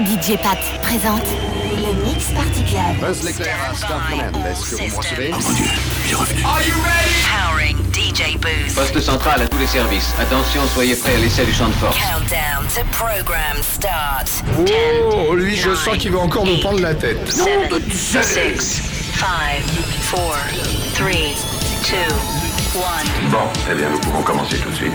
DJ Pat présente le Mix Party Club. Buzz l'éclair à Star Command. Est-ce que vous me recevez? Oh mon dieu, il est revenu. Powering DJ Booth. Poste central à tous les services. Attention, soyez prêts à l'essai du champ de force. Countdown to program start. Oh, lui, je sens qu'il va encore nous prendre la tête. 7, 6, 5, 4, 3, 2, 1. Bon, eh bien, nous pouvons commencer tout de suite.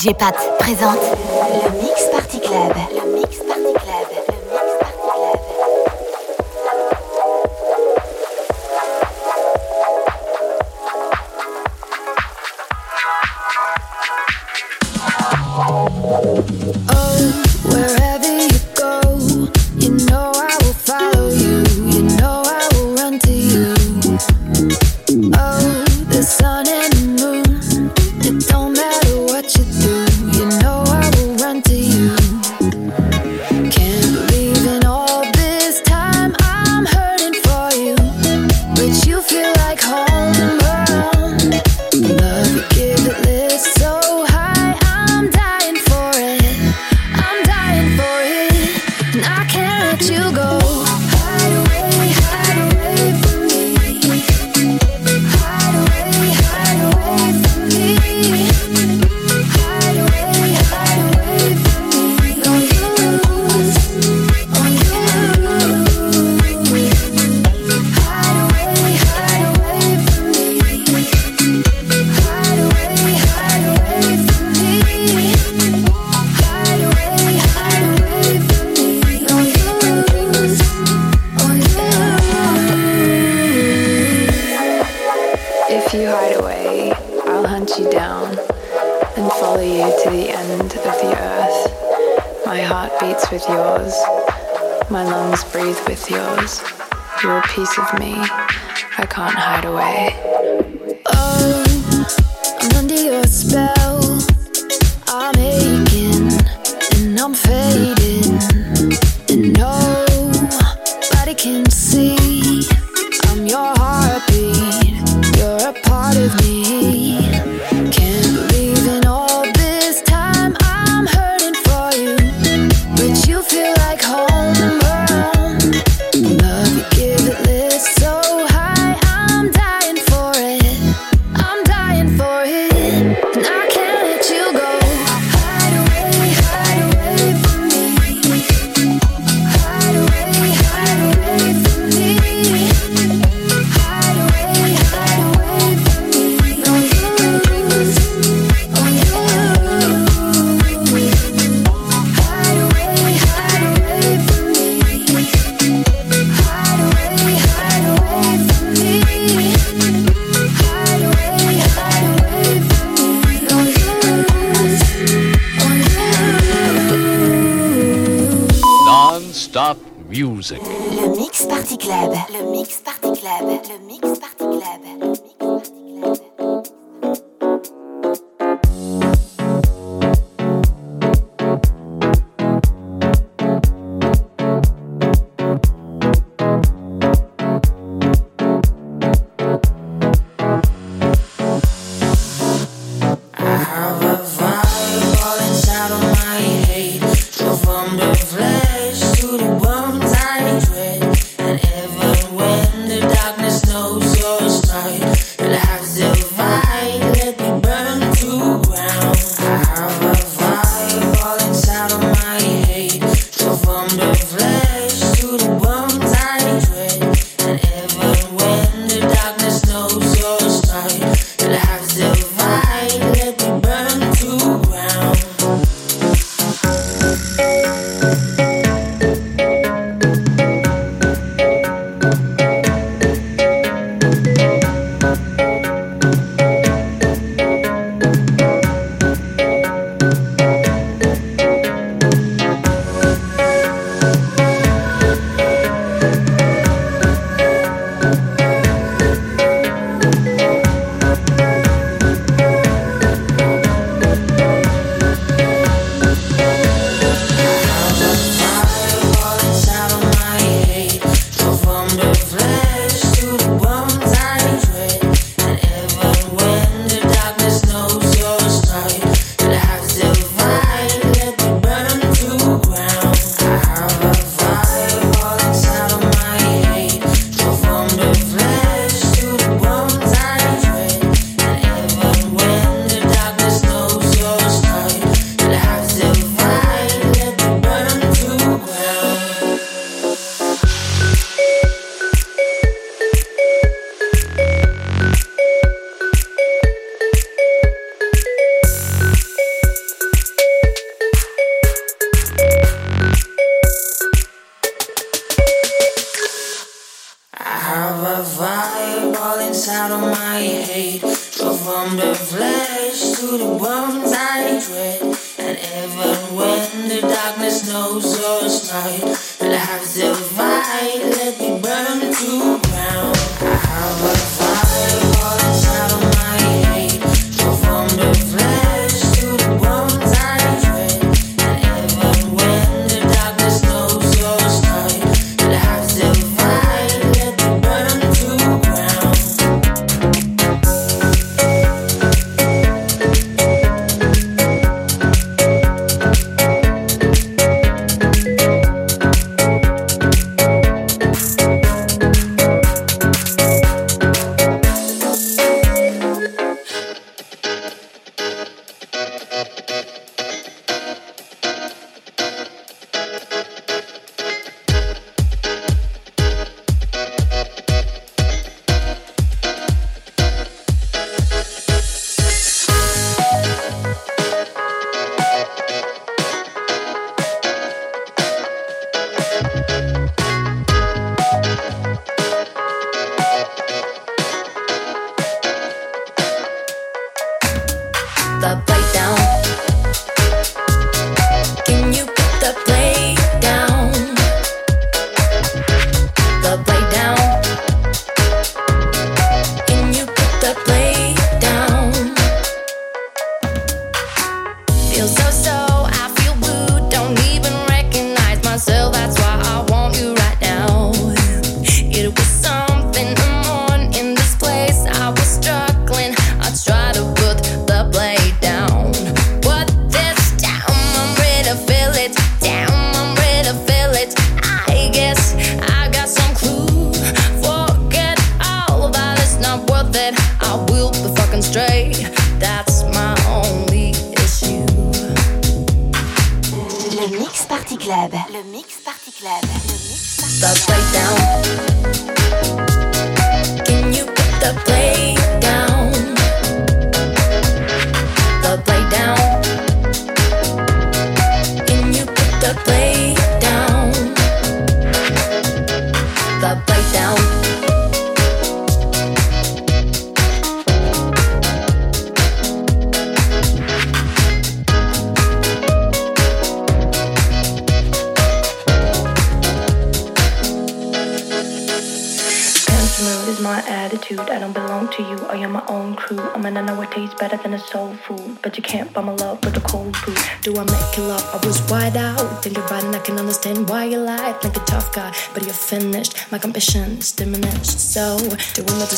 DJ Pat présente side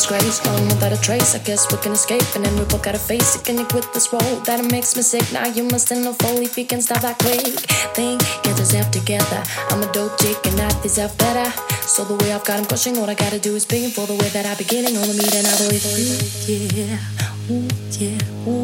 disgrace. Gone without a trace. I guess we can escape, and then we both gotta face it. Can you quit this role that it makes me sick? Now you must end fall. if you can stop that quick. Think, get yourself together. I'm a dope chick, and I deserve better. So the way I've got him pushing, all I gotta do is begging for the way that I beginning on the meat, and I believe you. Yeah, ooh, yeah, ooh.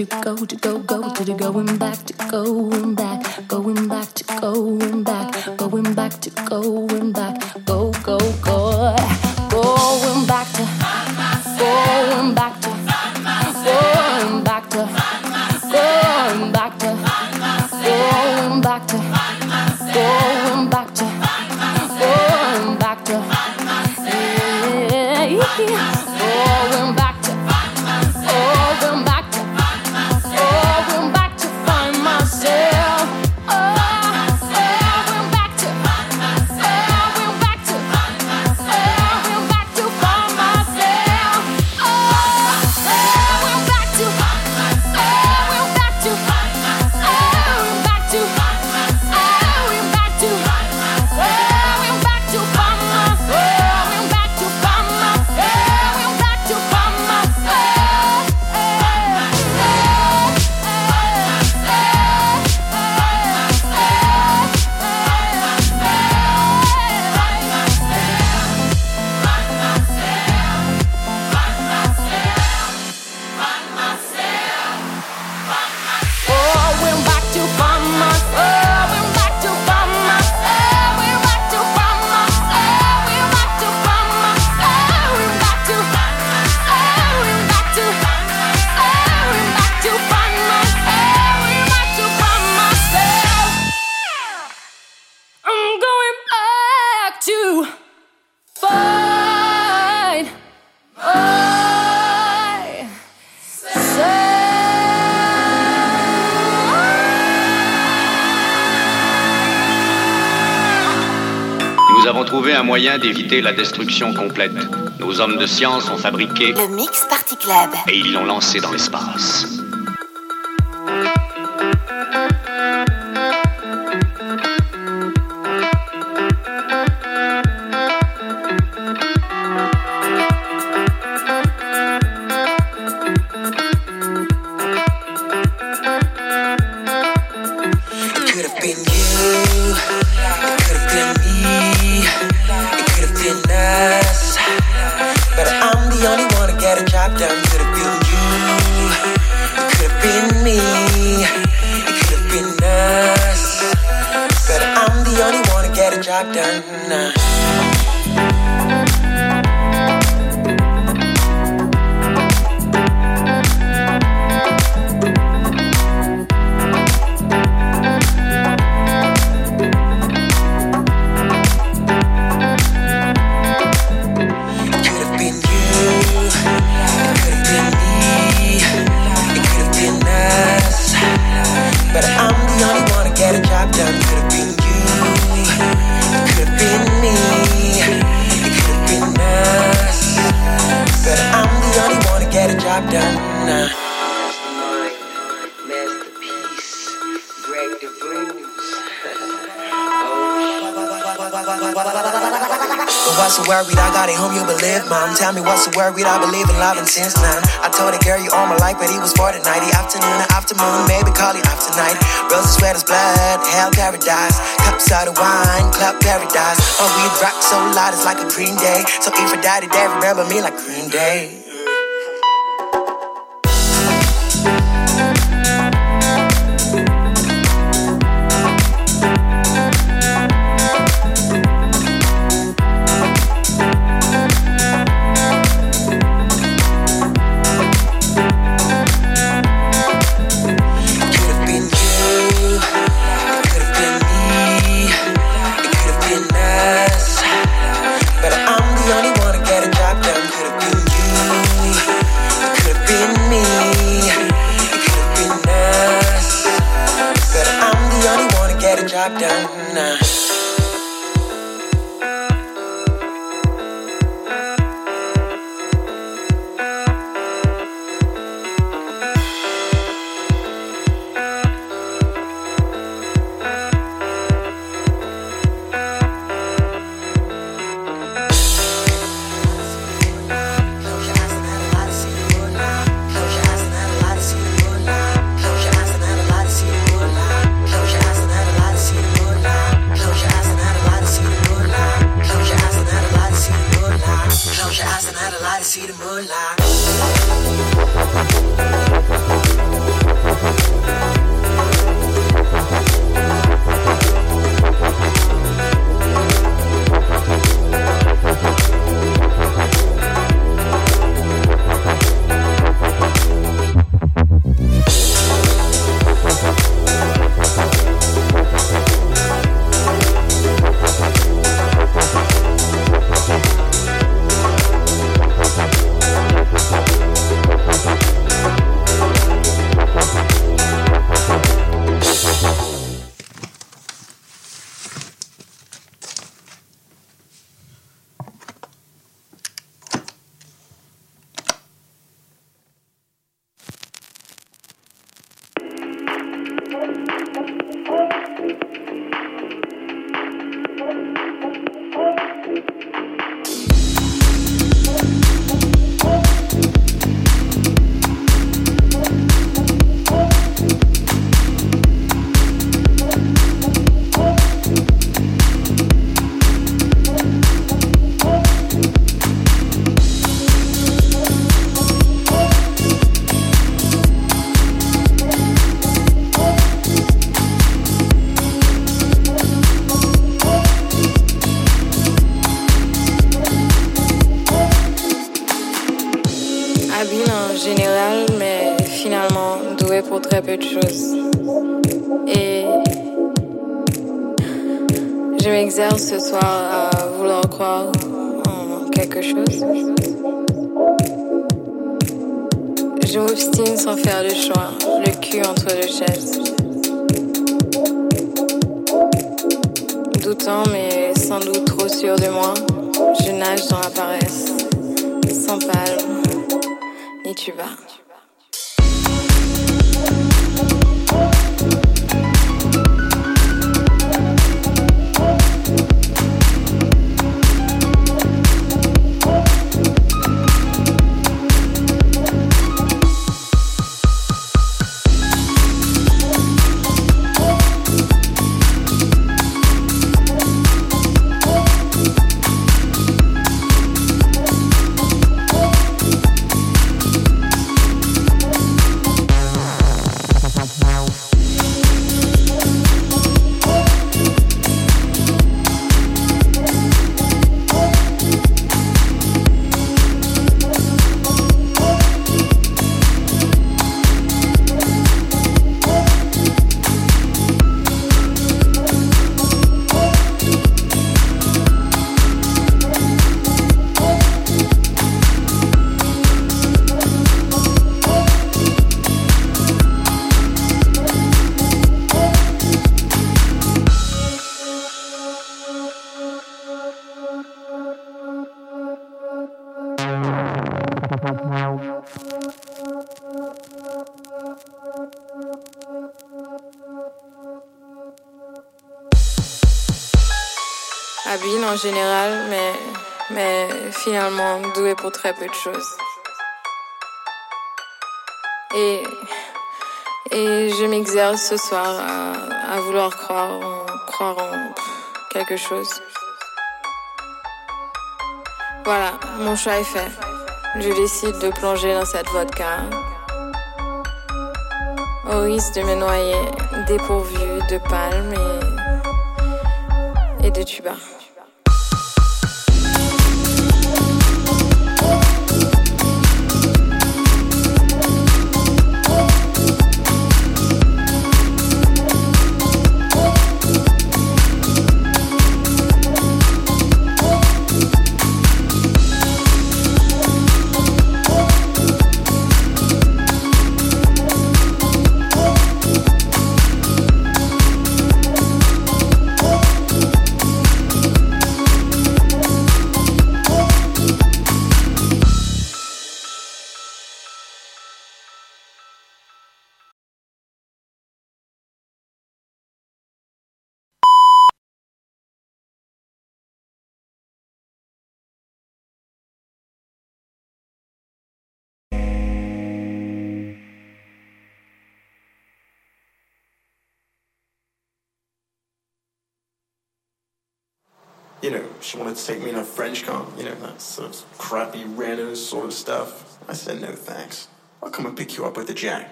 to go, to go, go, to the going back to go. la destruction complète. Nos hommes de science ont fabriqué le Mix Party Club et ils l'ont lancé dans l'espace. Afternoon, maybe call it after night. Roses, sweaters, blood, hell paradise. Cups of the wine, club paradise. Oh, we rock so loud, it's like a green day. So if for daddy, they remember me like Green Day. En général, mais mais finalement doué pour très peu de choses. Et, et je m'exerce ce soir à, vouloir croire en, croire en quelque chose. Voilà, mon choix est fait. Je décide de plonger dans cette vodka. Au risque de me noyer dépourvu de palmes et de tuba. You know, she wanted to take me in a French car, you know, that sort of crappy Renault sort of stuff. I said, no thanks. I'll come and pick you up with the jack.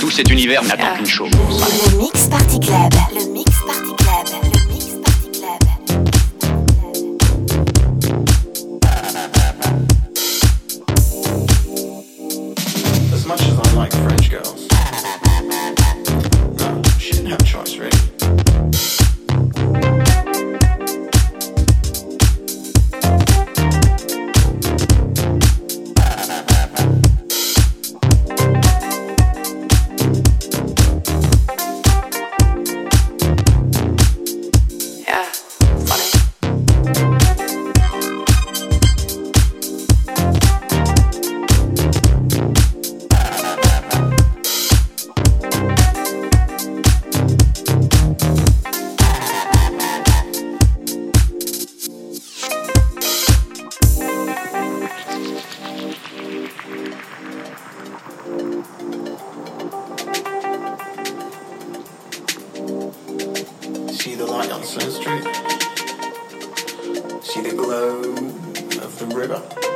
Tout cet univers n'attend qu'une chose. Le Mix Party Club. Le See the glow of the river?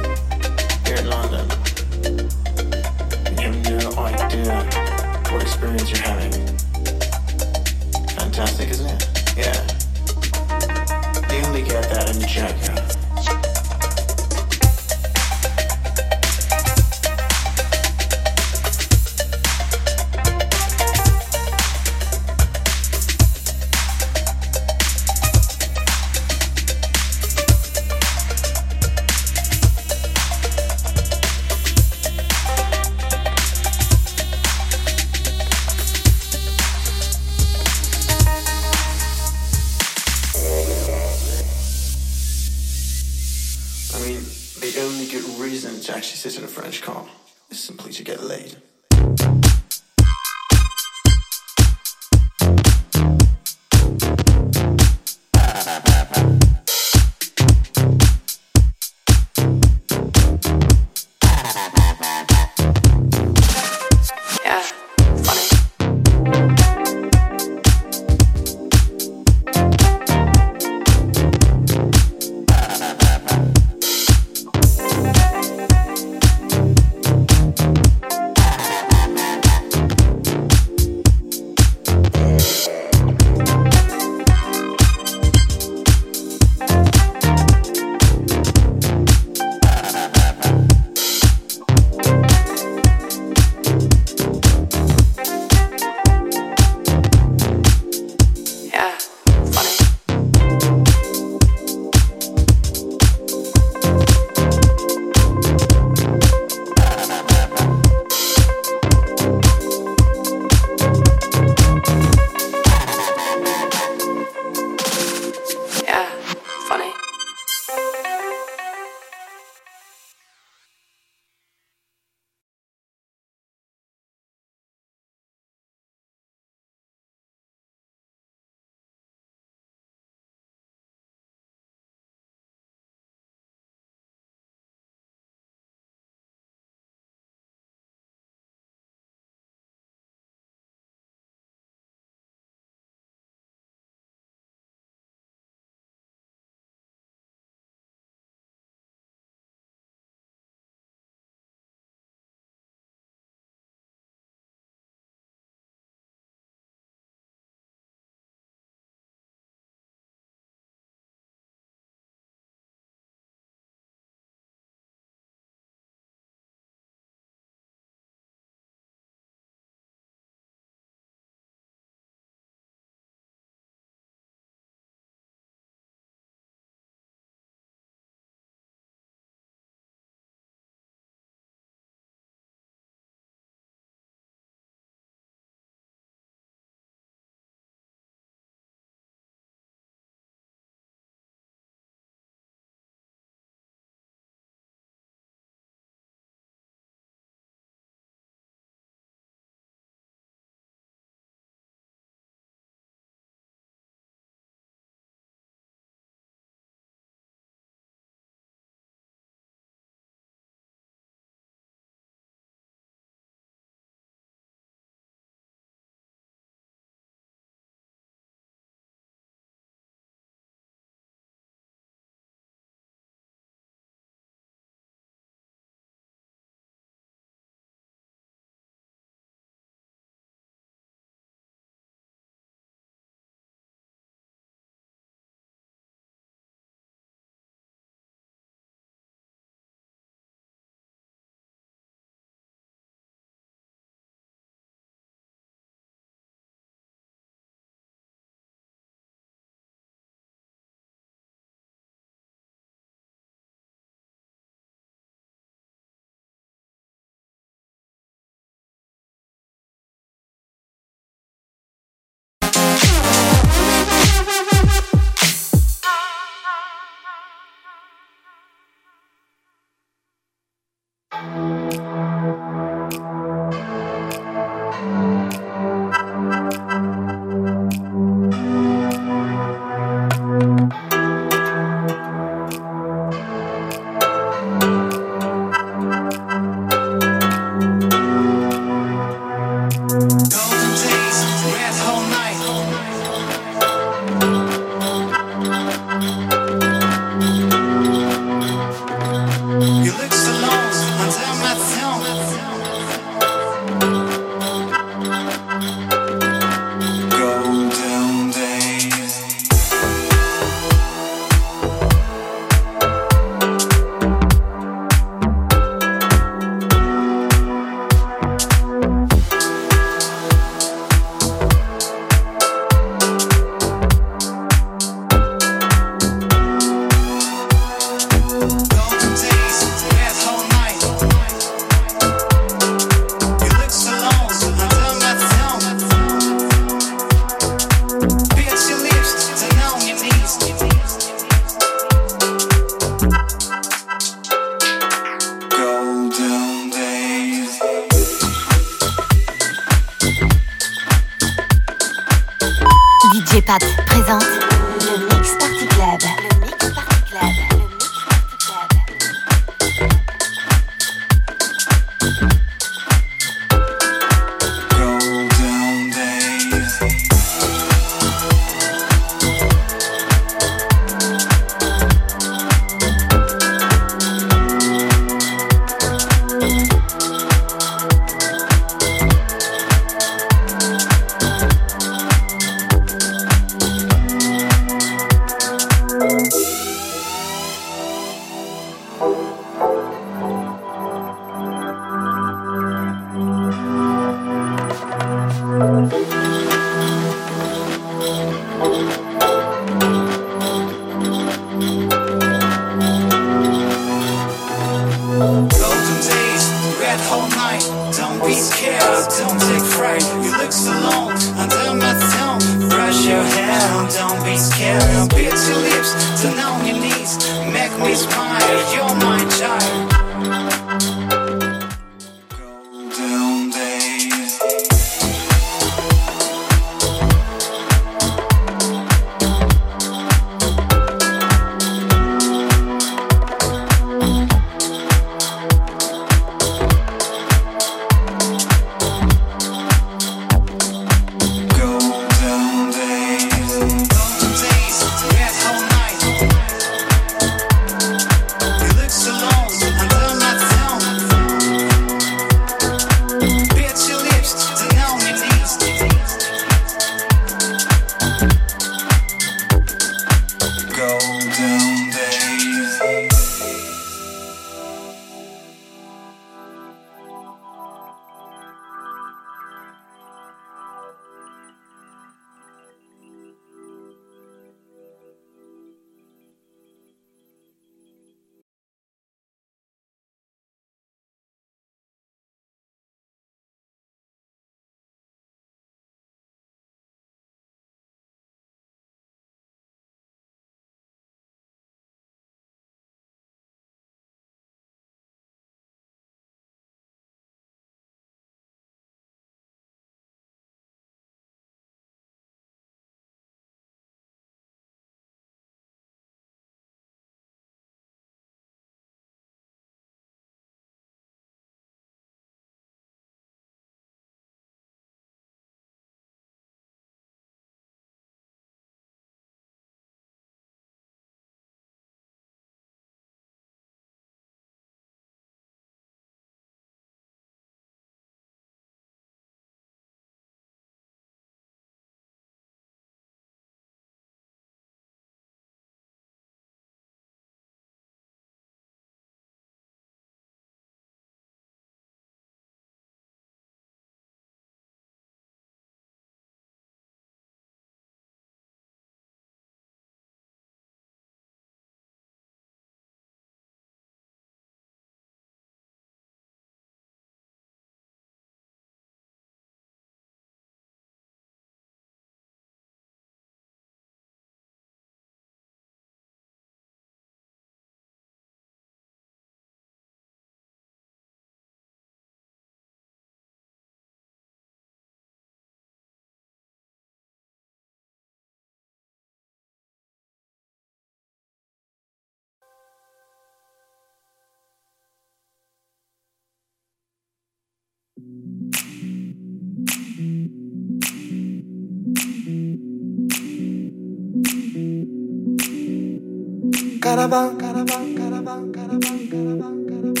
Caravan, caravan, caravan, caravan, caravan, caravan,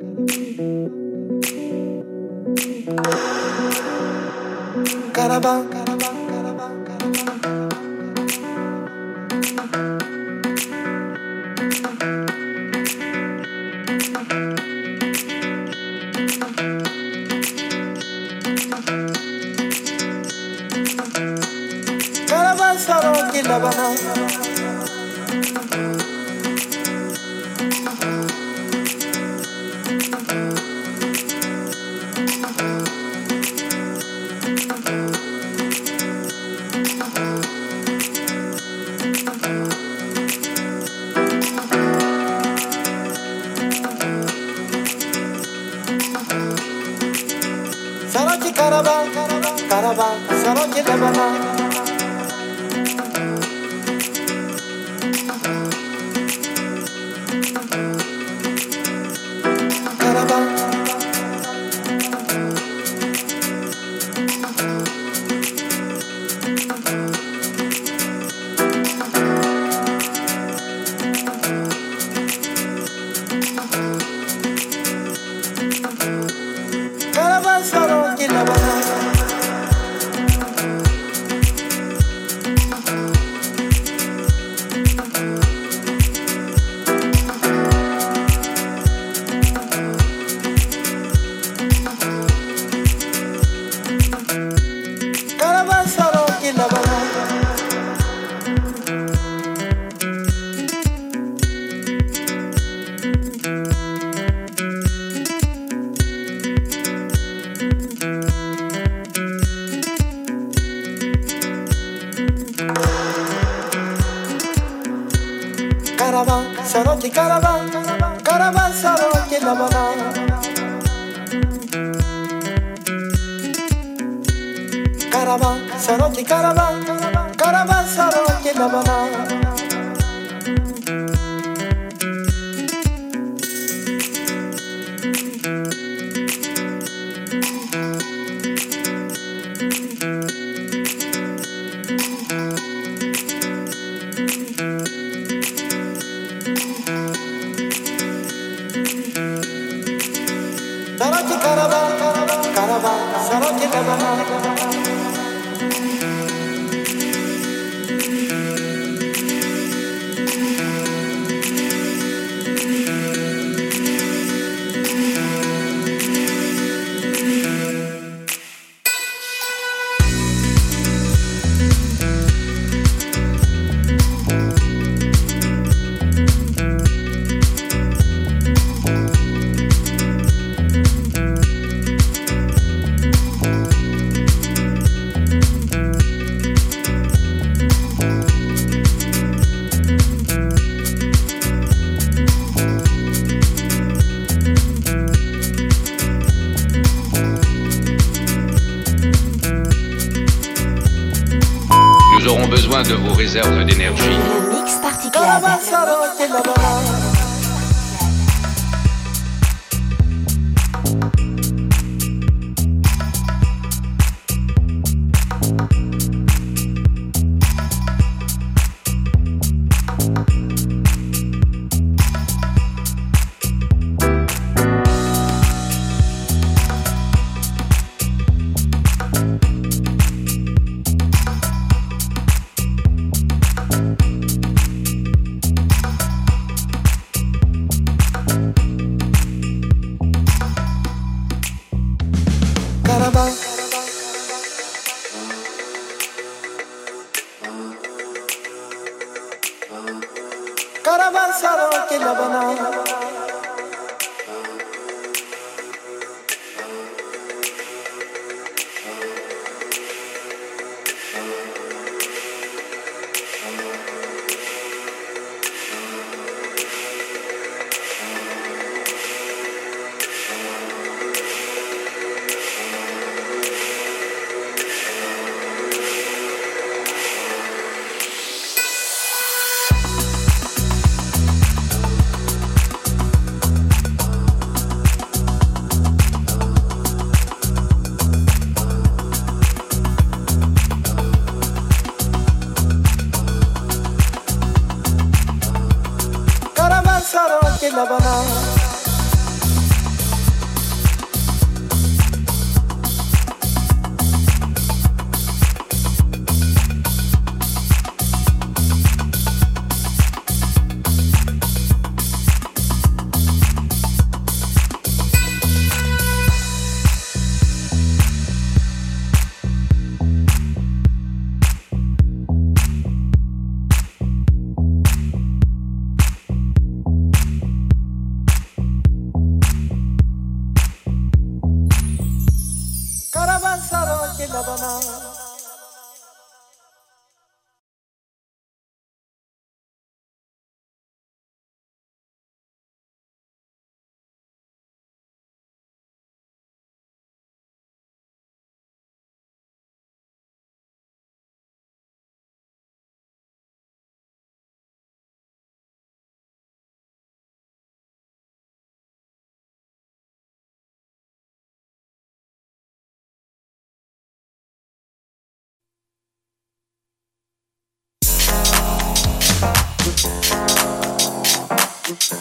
caravan. Caravan, acaba não. Saroki Labana. Caravan There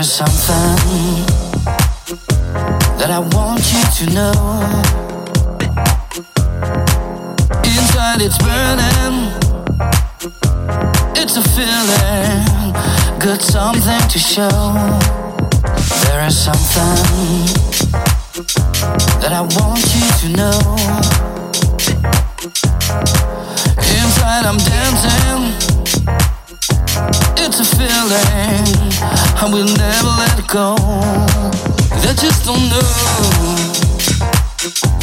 is something you know. Inside it's burning, it's a feeling, got something to show. There is something that I want you to know. Inside I'm dancing. It's a feeling I will never let go. I just don't know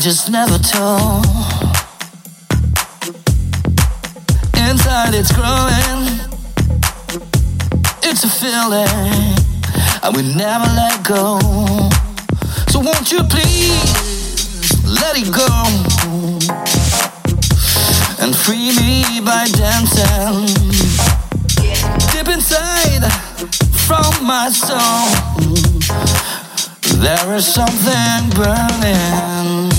just never told. Inside it's growing. It's a feeling I will never let go. So won't you please let it go? and free me by dancing deep inside from my soul. There is something burning.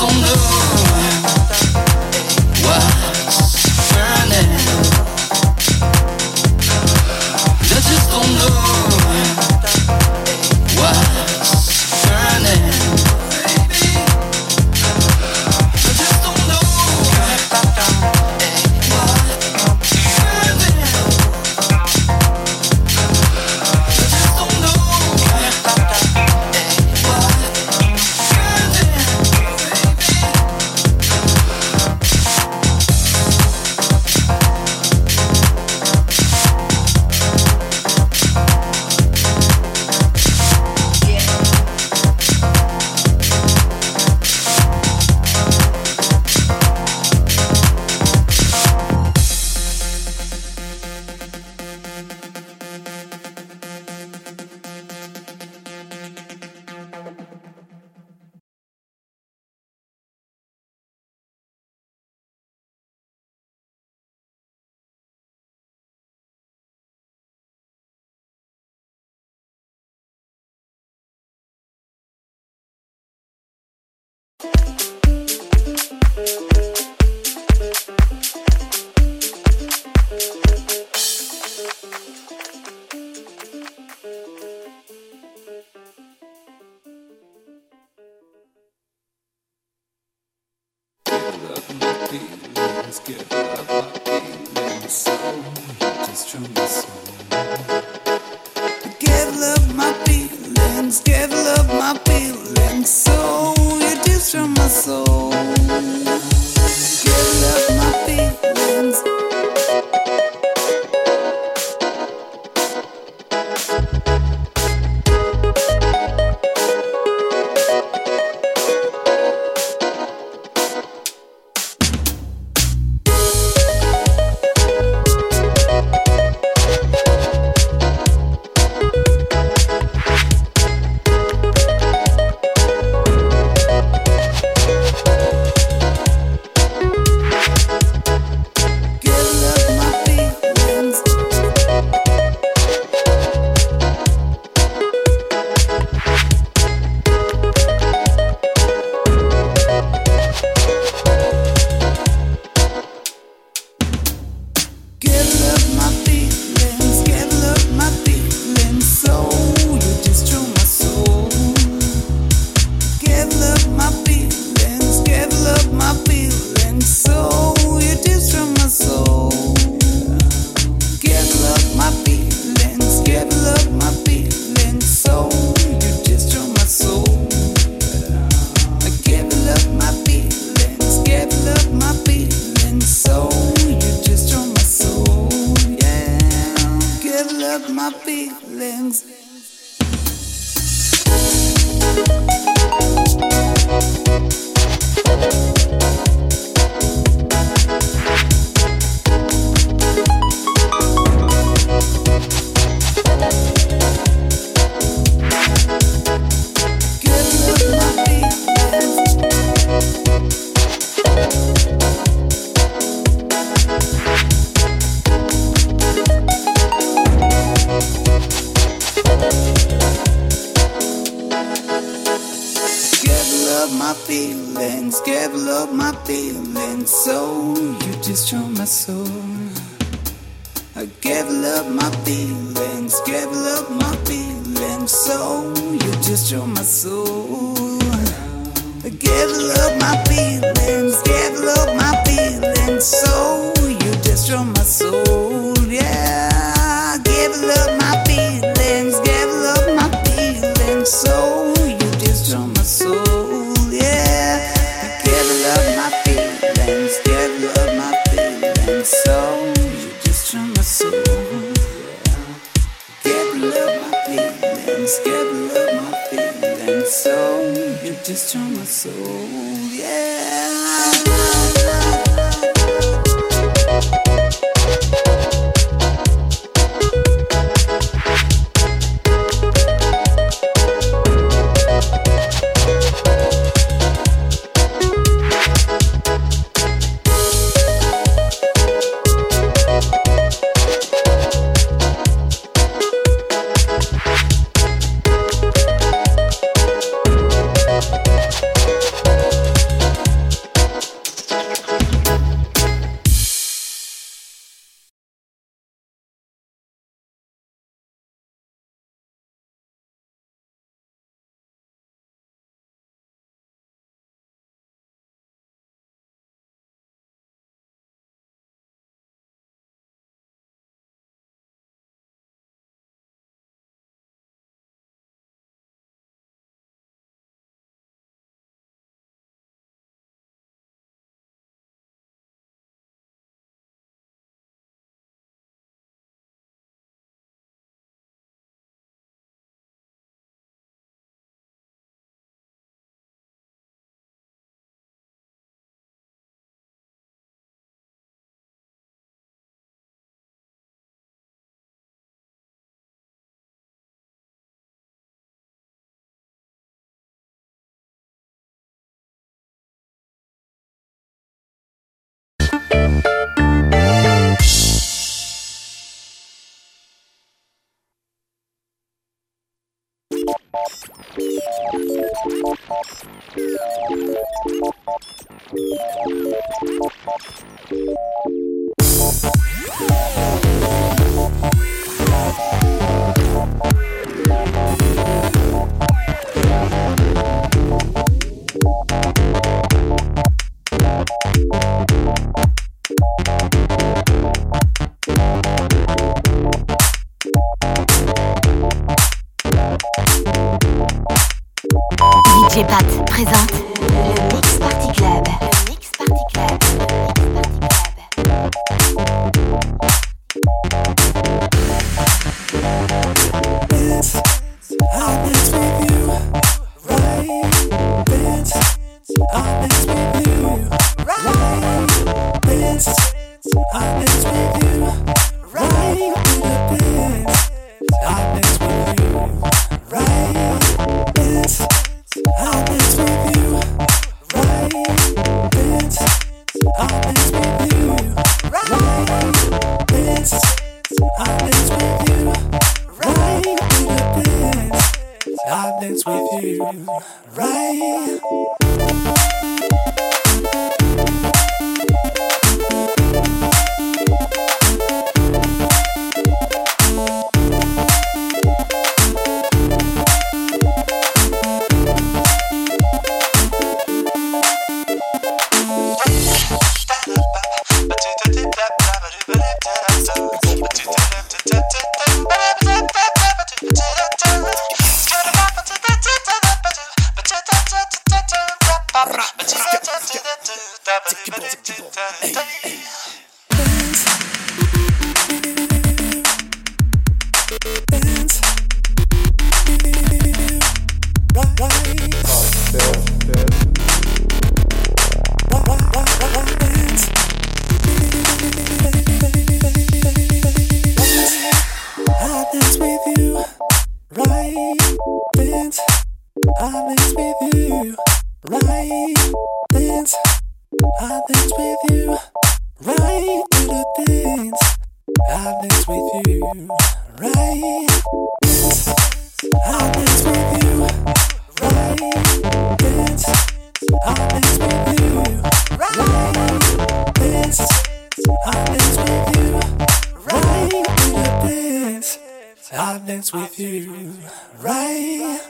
on the road Thank I dance with you, right? Do the dance, I dance with you, right? I dance with you, right? Dance, I dance with you, right? I dance with you, right? Do the dance, I dance with you, right?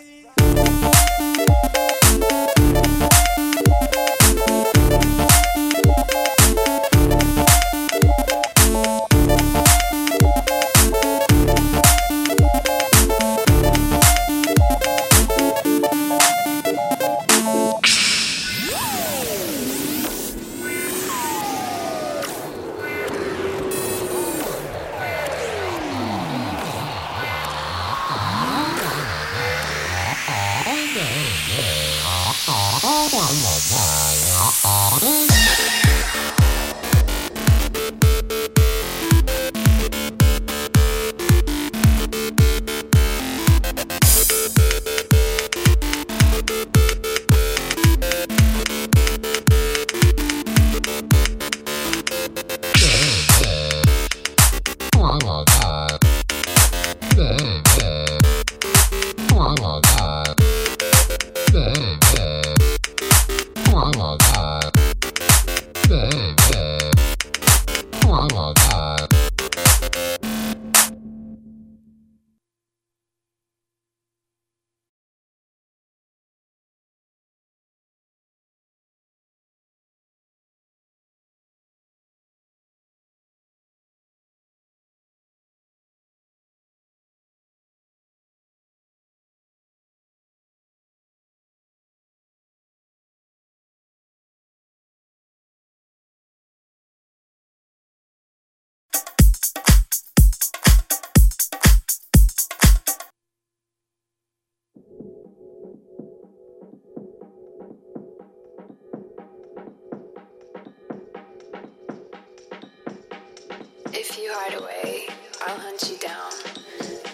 If you hide away, I'll hunt you down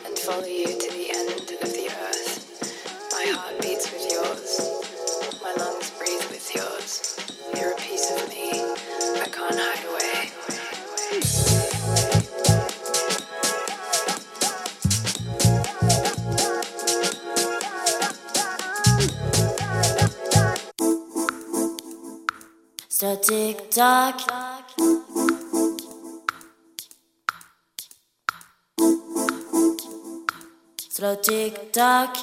and follow you to the end of the earth. My heart beats with yours, my lungs breathe with yours. You're a piece of me, I can't hide away. So tick tock. Slow tick tock.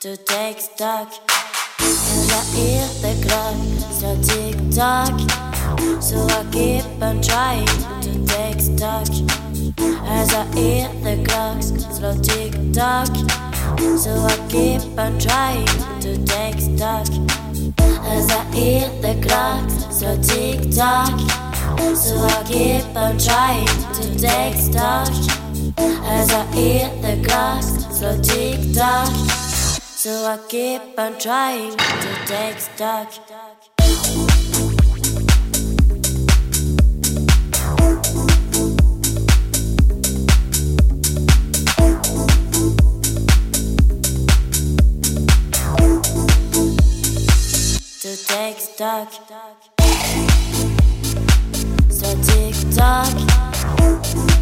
To take stock. And I hear the clock. So tick tock. So I keep on trying to take stock. As I hear the clocks, slow tick tock. So I keep on trying to take stock. As I hit the clocks, slow tick tock. So I keep on trying to take stock. As I hit the clocks, slow tick tock. So I keep on trying to take stock. to take stock. So tick tock.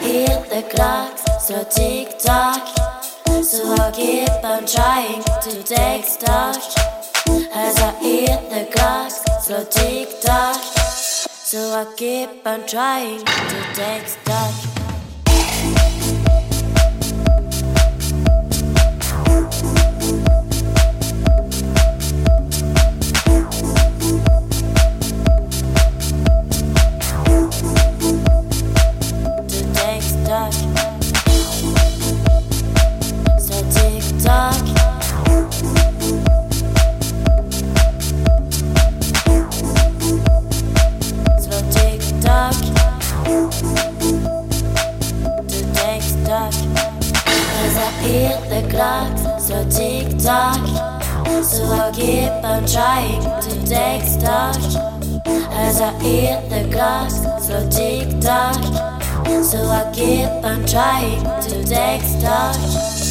Hit the clock, so tick tock. So I keep on trying to take stock. As I hit the clock, so tick tock. So I keep on trying to take stock. So I keep on trying to take stock.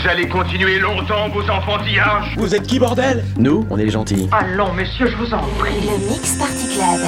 Vous allez continuer longtemps vos enfantillages Vous êtes qui, bordel? Nous, on est les gentils. Allons, messieurs, je vous en prie. Le Mix Party Club.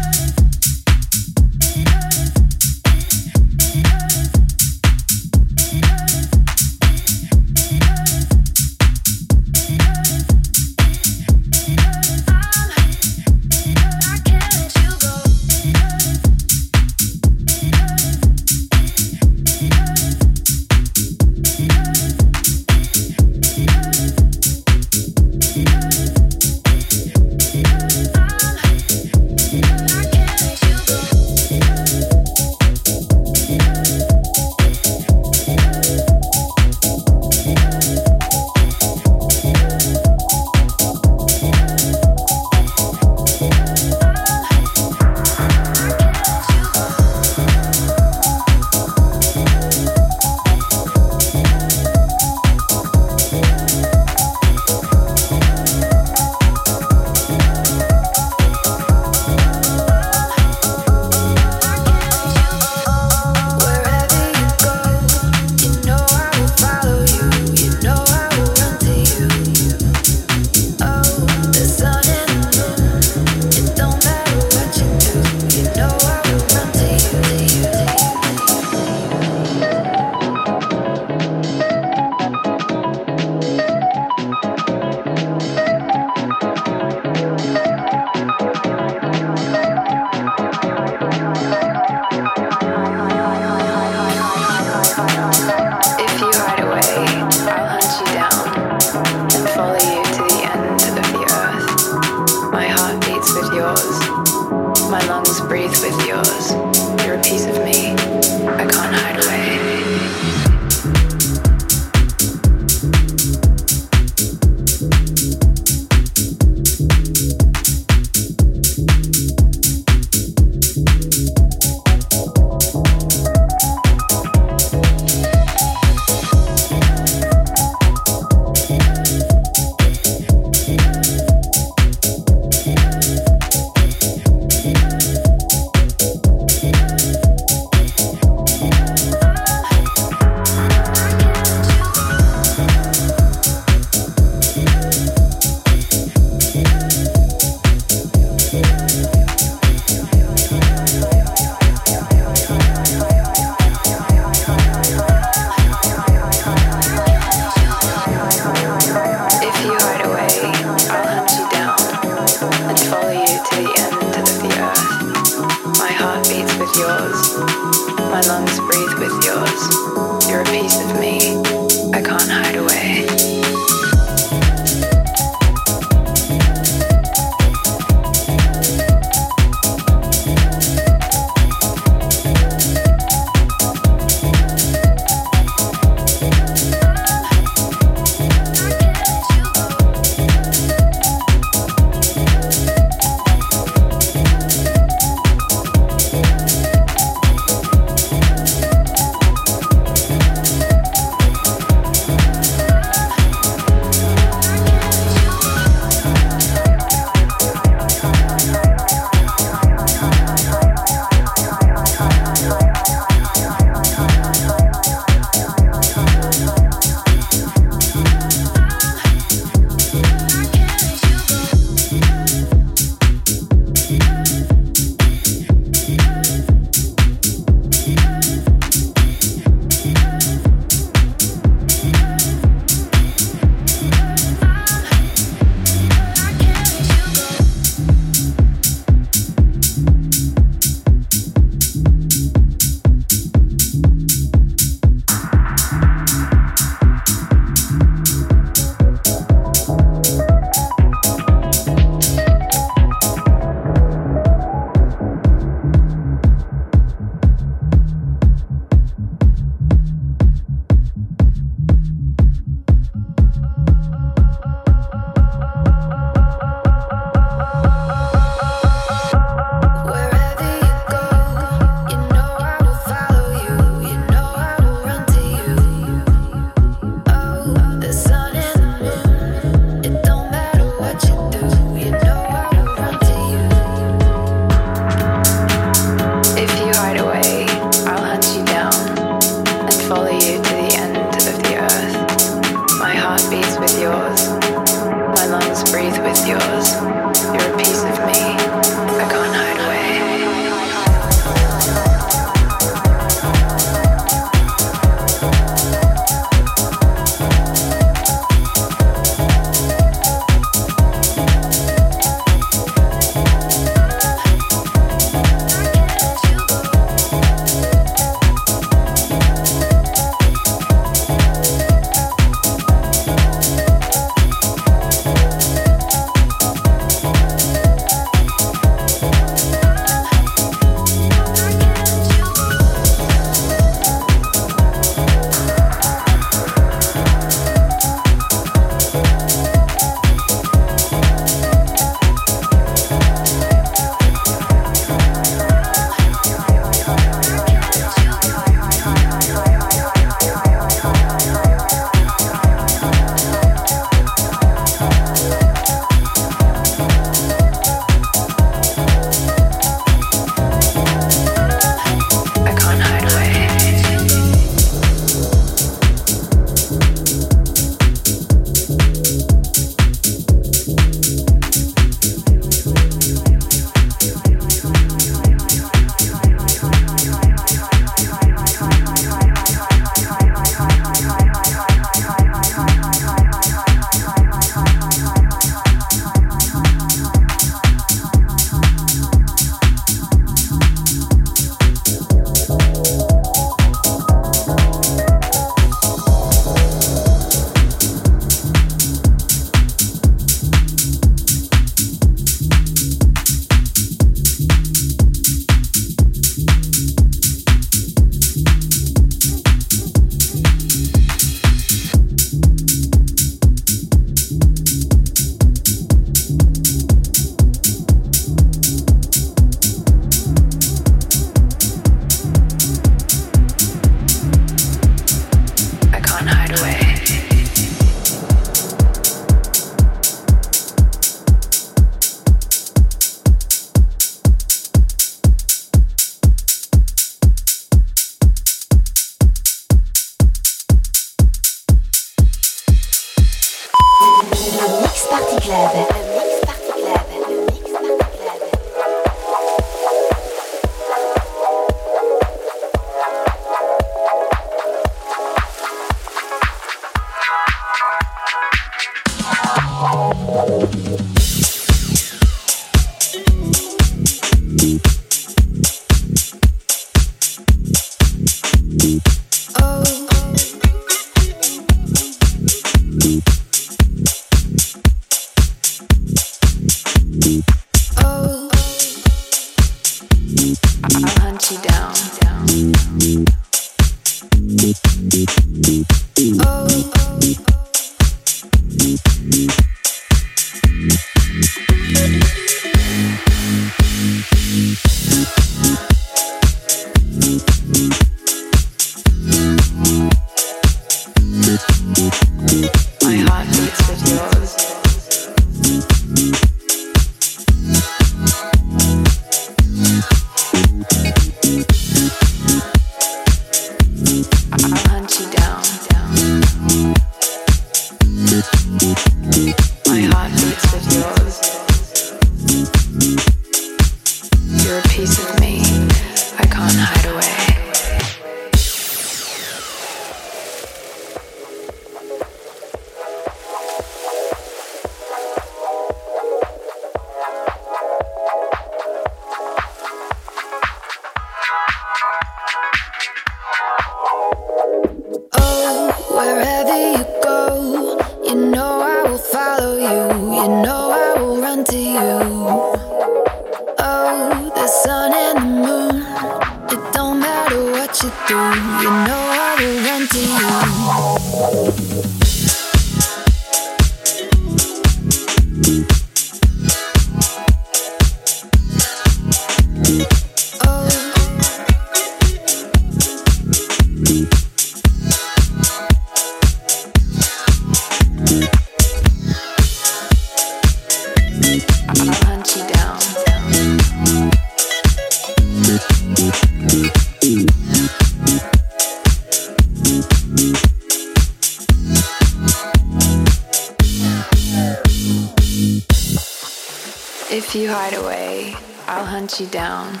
You hide away, I'll hunt you down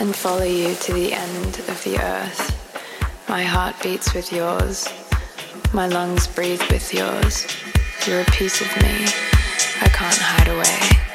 and follow you to the end of the earth. My heart beats with yours, my lungs breathe with yours. You're a piece of me I can't hide away.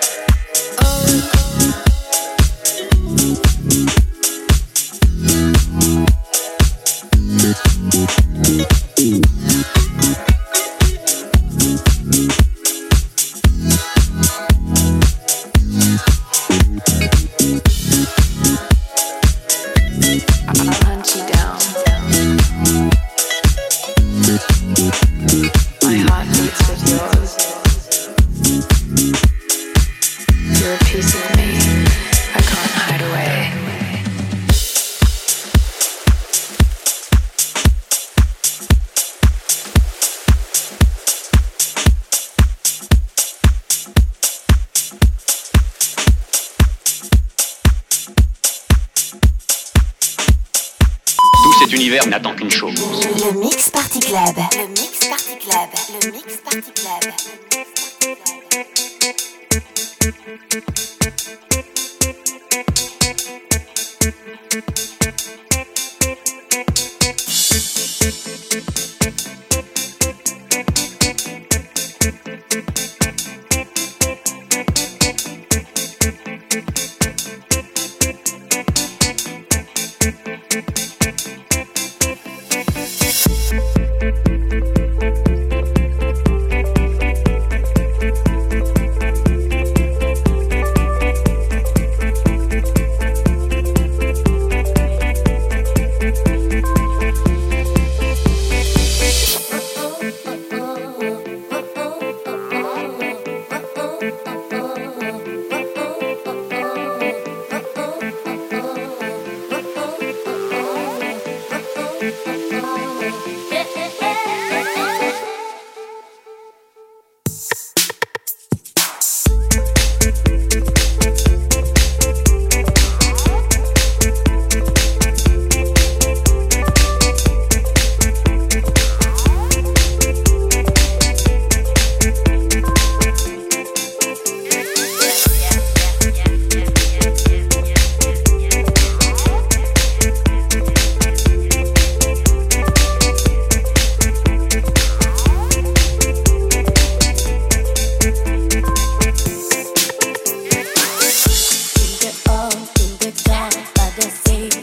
by the sea.